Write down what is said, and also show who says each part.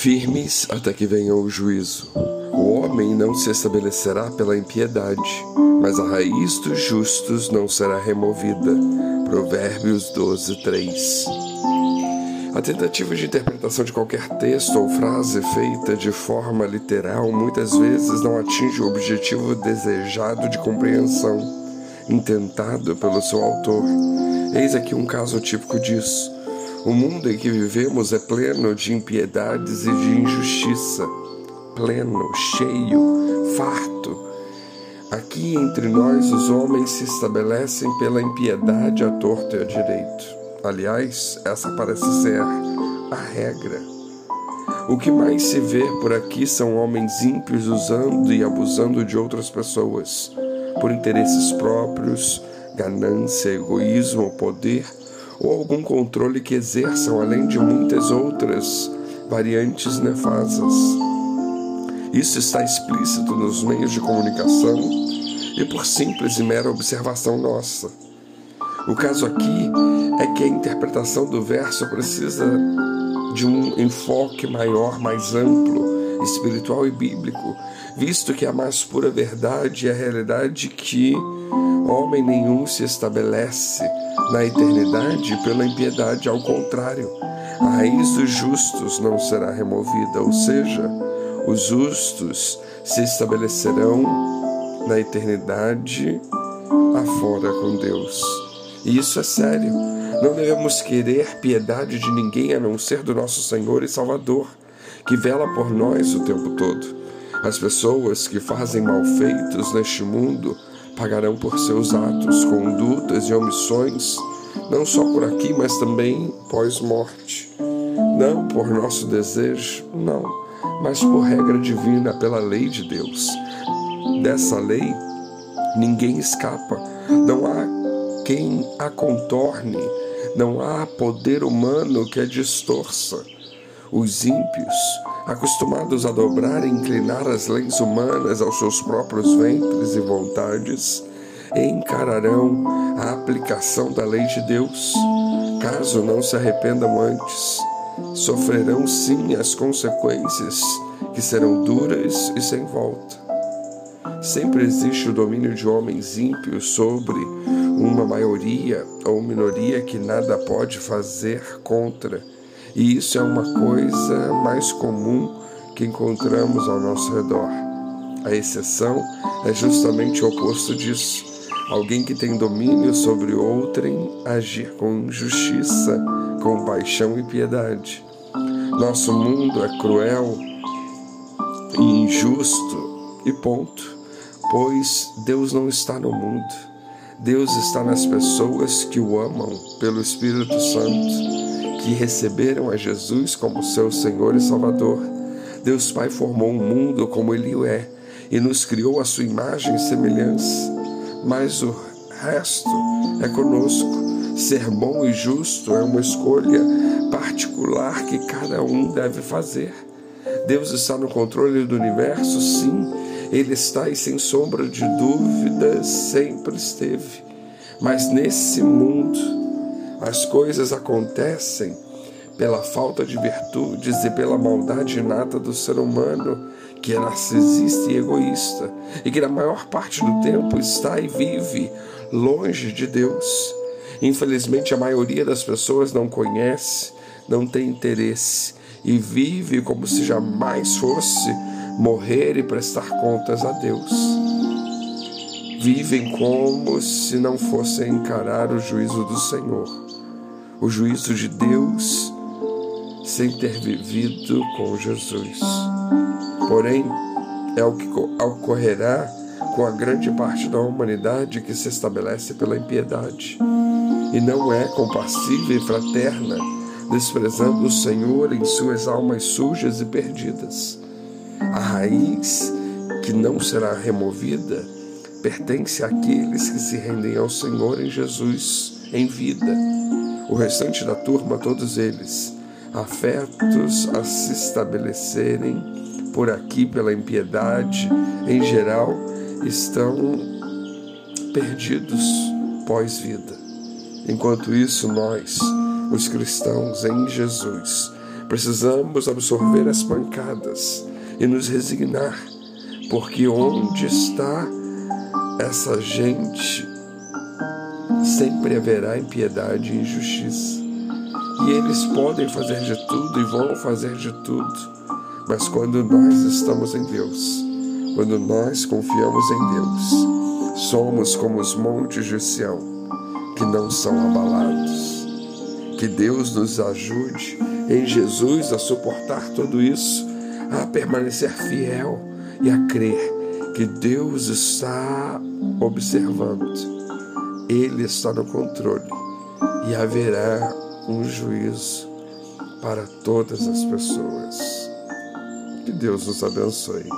Speaker 1: firmes até que venha o juízo. O homem não se estabelecerá pela impiedade, mas a raiz dos justos não será removida. Provérbios 12, 3. A tentativa de interpretação de qualquer texto ou frase feita de forma literal muitas vezes não atinge o objetivo desejado de compreensão, intentado pelo seu autor. Eis aqui um caso típico disso. O mundo em que vivemos é pleno de impiedades e de injustiça, pleno, cheio, farto. Aqui entre nós os homens se estabelecem pela impiedade à torta e à direito. Aliás, essa parece ser a regra. O que mais se vê por aqui são homens ímpios usando e abusando de outras pessoas, por interesses próprios, ganância, egoísmo, poder ou algum controle que exerçam, além de muitas outras variantes nefasas. Isso está explícito nos meios de comunicação e por simples e mera observação nossa. O caso aqui é que a interpretação do verso precisa de um enfoque maior, mais amplo, espiritual e bíblico, visto que a mais pura verdade é a realidade que homem nenhum se estabelece na eternidade pela impiedade, ao contrário, a raiz dos justos não será removida, ou seja, os justos se estabelecerão na eternidade afora com Deus. E isso é sério. Não devemos querer piedade de ninguém a não ser do nosso Senhor e Salvador, que vela por nós o tempo todo. As pessoas que fazem malfeitos neste mundo pagarão por seus atos, condutas e omissões, não só por aqui, mas também pós-morte. Não por nosso desejo, não, mas por regra divina, pela lei de Deus. Dessa lei, ninguém escapa. Não há quem a contorne, não há poder humano que a distorça. Os ímpios, acostumados a dobrar e inclinar as leis humanas aos seus próprios ventres e vontades, encararão a aplicação da lei de Deus. Caso não se arrependam antes, sofrerão sim as consequências, que serão duras e sem volta. Sempre existe o domínio de homens ímpios sobre uma maioria ou minoria que nada pode fazer contra e isso é uma coisa mais comum que encontramos ao nosso redor. A exceção é justamente o oposto disso. Alguém que tem domínio sobre outrem agir com justiça, compaixão e piedade. Nosso mundo é cruel e injusto e ponto, pois Deus não está no mundo. Deus está nas pessoas que o amam pelo Espírito Santo que receberam a Jesus como seu Senhor e Salvador. Deus Pai formou um mundo como ele é e nos criou a sua imagem e semelhança. Mas o resto é conosco. Ser bom e justo é uma escolha particular que cada um deve fazer. Deus está no controle do universo, sim, Ele está e sem sombra de dúvidas sempre esteve. Mas nesse mundo, as coisas acontecem pela falta de virtudes e pela maldade inata do ser humano, que é narcisista e egoísta, e que na maior parte do tempo está e vive longe de Deus. Infelizmente, a maioria das pessoas não conhece, não tem interesse e vive como se jamais fosse morrer e prestar contas a Deus. Vivem como se não fossem encarar o juízo do Senhor o juízo de Deus sem ter vivido com Jesus. Porém, é o que ocorrerá com a grande parte da humanidade que se estabelece pela impiedade e não é compassiva e fraterna, desprezando o Senhor em suas almas sujas e perdidas. A raiz que não será removida pertence àqueles que se rendem ao Senhor em Jesus em vida o restante da turma, todos eles, afetos a se estabelecerem por aqui pela impiedade, em geral, estão perdidos pós-vida. Enquanto isso, nós, os cristãos em Jesus, Precisamos absorver as pancadas e nos resignar, porque onde está essa gente, sempre haverá impiedade e injustiça. E eles podem fazer de tudo e vão fazer de tudo, mas quando nós estamos em Deus, quando nós confiamos em Deus, somos como os montes de Sião, que não são abalados. Que Deus nos ajude em Jesus a suportar tudo isso, a permanecer fiel e a crer que Deus está observando, Ele está no controle e haverá um juízo para todas as pessoas. Que Deus nos abençoe.